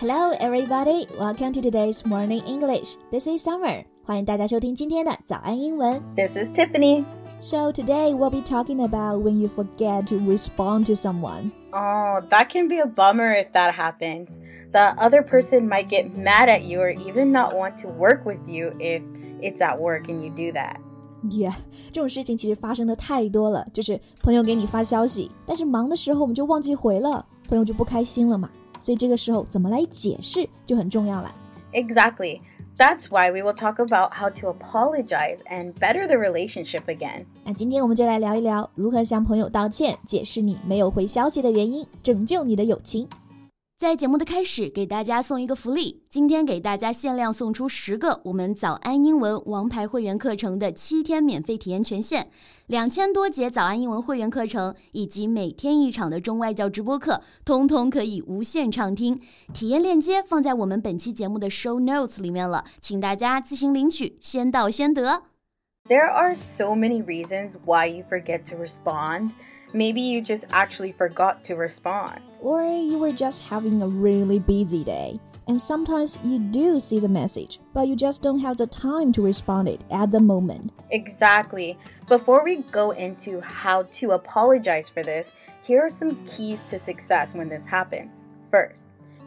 Hello, everybody. Welcome to today's morning English. This is Summer. 欢迎大家收听今天的早安英文。 This is Tiffany. So today we'll be talking about when you forget to respond to someone. Oh, that can be a bummer if that happens. The other person might get mad at you or even not want to work with you if it's at work and you do that. Yeah，这种事情其实发生的太多了。就是朋友给你发消息，但是忙的时候我们就忘记回了，朋友就不开心了嘛。 所以这个时候怎么来解释就很重要了。Exactly. That's why we will talk about how to apologize and better the relationship again. 那今天我们就来聊一聊如何向朋友道歉，解释你没有回消息的原因，拯救你的友情。在节目的开始，给大家送一个福利，今天给大家限量送出十个我们早安英文王牌会员课程的七天免费体验权限，两千多节早安英文会员课程以及每天一场的中外教直播课，通通可以无限畅听。体验链接放在我们本期节目的 show notes 里面了，请大家自行领取，先到先得。There are so many reasons why you forget to respond. Maybe you just actually forgot to respond. Or you were just having a really busy day. And sometimes you do see the message, but you just don't have the time to respond it at the moment. Exactly. Before we go into how to apologize for this, here are some keys to success when this happens. First,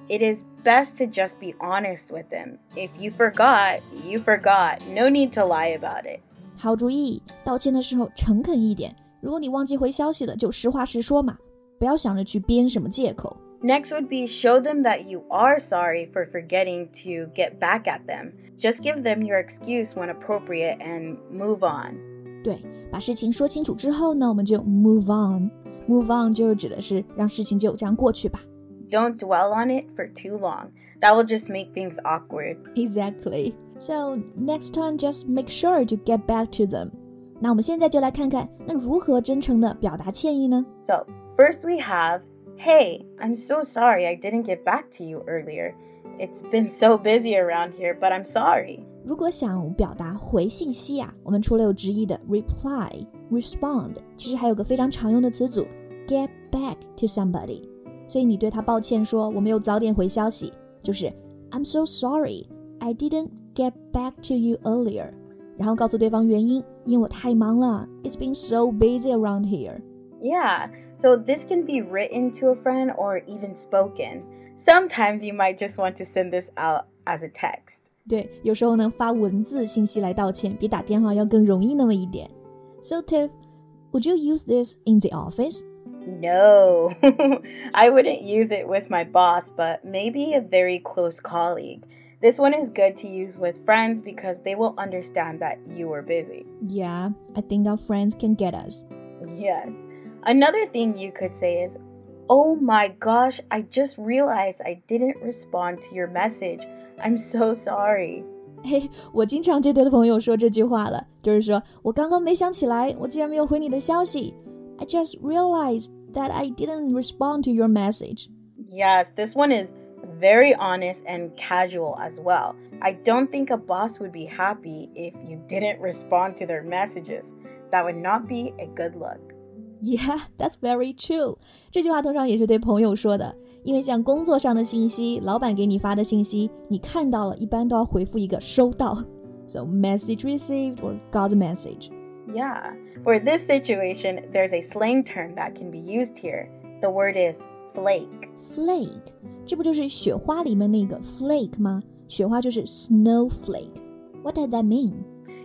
it is best to just be honest with them. If you forgot, you forgot. No need to lie about it. 好主意，道歉的时候诚恳一点。如果你忘记回消息了，就实话实说嘛， 不要想着去编什么借口。 Next would be show them that you are sorry for forgetting to get back at them. Just give them your excuse when appropriate and move on. 对，把事情说清楚之后呢，我们就 move on。move on 就指的是让事情就这样过去吧。 Don't dwell on it for too long. That will just make things awkward. Exactly. So next time, just make sure to get back to them. 那我们现在就来看看，那如何真诚的表达歉意呢？ So, first we have Hey, I'm so sorry I didn't get back to you earlier. It's been so busy around here, but I'm sorry. 如果想表达回信息啊，我们除了有直译的 reply、respond，其实还有个非常常用的词组 get back to somebody。所以你对他抱歉说我没有早点回消息，就是 I'm so sorry I didn't get back to you earlier。然后告诉对方原因，因为我太忙了，It's been so busy around here。 Yeah, so this can be written to a friend or even spoken. Sometimes you might just want to send this out as a text. 对，有时候呢发文字信息来道歉，比打电话要更容易那么一点。So Tiff, would you use this in the office? No, I wouldn't use it with my boss, but maybe a very close colleague. This one is good to use with friends because they will understand that you were busy. Yeah, I think our friends can get us. Yes. Another thing you could say is, Oh my gosh, I just realized I didn't respond to your message. I'm so sorry. 嘿，我经常就对朋友说这句话了，就是说我刚刚没想起来，我竟然没有回你的消息。I just realized that I didn't respond to your message. Yes, this one is very honest and casual as well. I don't think a boss would be happy if you didn't respond to their messages. That would not be a good look. Yeah, that's very true. 这句话通常也是对朋友说的，因为像工作上的信息，老板给你发的信息，你看到了，一般都要回复一个收到。So message received or got the message. Yeah. For this situation, there's a slang term that can be used here. The word is flake. Flake，这不就是雪花里面那个 flake 吗？雪花就是 snowflake。What does that mean?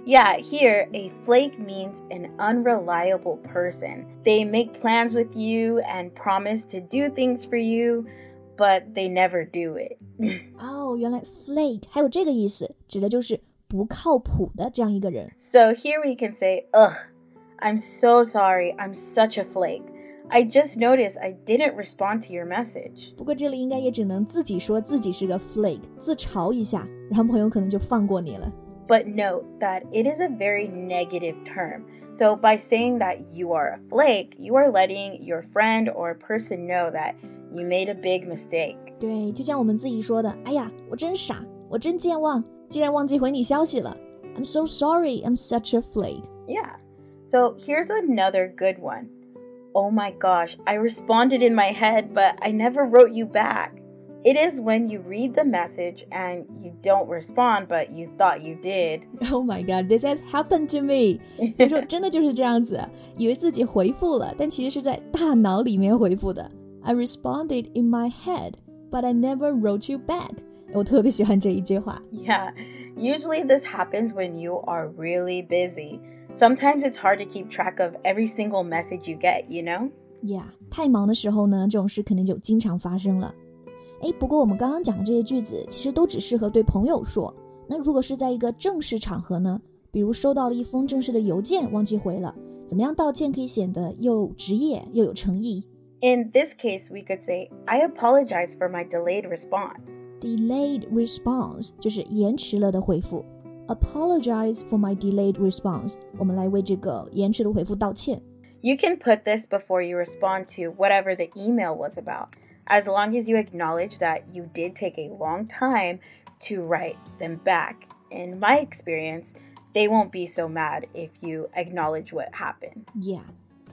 Yeah, here a flake means an unreliable person. They make plans with you and promise to do things for you, but they never do it. 哦，原来 flake 还有这个意思，指的就是不靠谱的这样一个人。 so here we can say, Ugh, I'm so sorry. I'm such a flake. I just noticed I didn't respond to your message. 不过这里应该也只能自己说自己是个 flake，自嘲一下，然后朋友可能就放过你了。 But note that it is a very negative term. So by saying that you are a flake, you are letting your friend or person know that you made a big mistake. 对，就像我们自己说的，哎呀，我真傻，我真健忘，竟然忘记回你消息了。I'm so sorry, I'm such a flake. Yeah. So here's another good one. Oh my gosh, I responded in my head, but I never wrote you back. It is when you read the message and you don't respond, but you thought you did. Oh my god, this has happened to me 有时候真的就是这样子，以为自己回复了，但其实是在大脑里面回复的。I responded in my head, but I never wrote you back. 我特别喜欢这一句话。 Yeah, usually this happens when you are really busy. Sometimes it's hard to keep track of every single message you get, you know? Yeah，太忙的时候呢，这种事肯定就经常发生了。 哎，不过我们刚刚讲的这些句子，其实都只适合对朋友说。那如果是在一个正式场合呢？比如收到了一封正式的邮件，忘记回了，怎么样道歉可以显得又职业又有诚意 In this case, we could say, I apologize for my delayed response. ？Delayed response 就是延迟了的回复。Apologize for my delayed response，我们来为这个延迟的回复道歉。 You can put this before you respond to whatever the email was about, as long as you acknowledge that you did take a long time to write them back. In my experience, they won't be so mad if you acknowledge what happened. Yeah,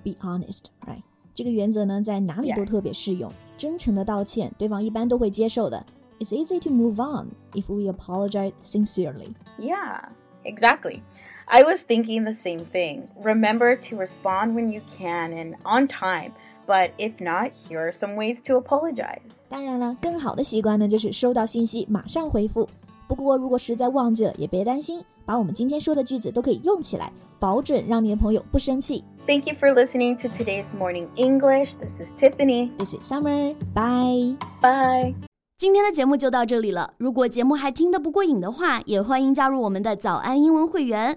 be honest, right? 这个原则呢，在哪里都 Yes. 特别适用。真诚的道歉，对方一般都会接受的。It's easy to move on if we apologize sincerely. Yeah, exactly. I was thinking the same thing. Remember to respond when you can and on time, But if not, here are some ways to apologize. 当然了，更好的习惯呢，就是收到信息马上回复。不过如果实在忘记了，也别担心，把我们今天说的句子都可以用起来，保准让你的朋友不生气。Thank you for listening to today's morning English. This is Tiffany. This is Summer. Bye. Bye. 今天的节目就到这里了。如果节目还听得不过瘾的话，也欢迎加入我们的早安英文会员。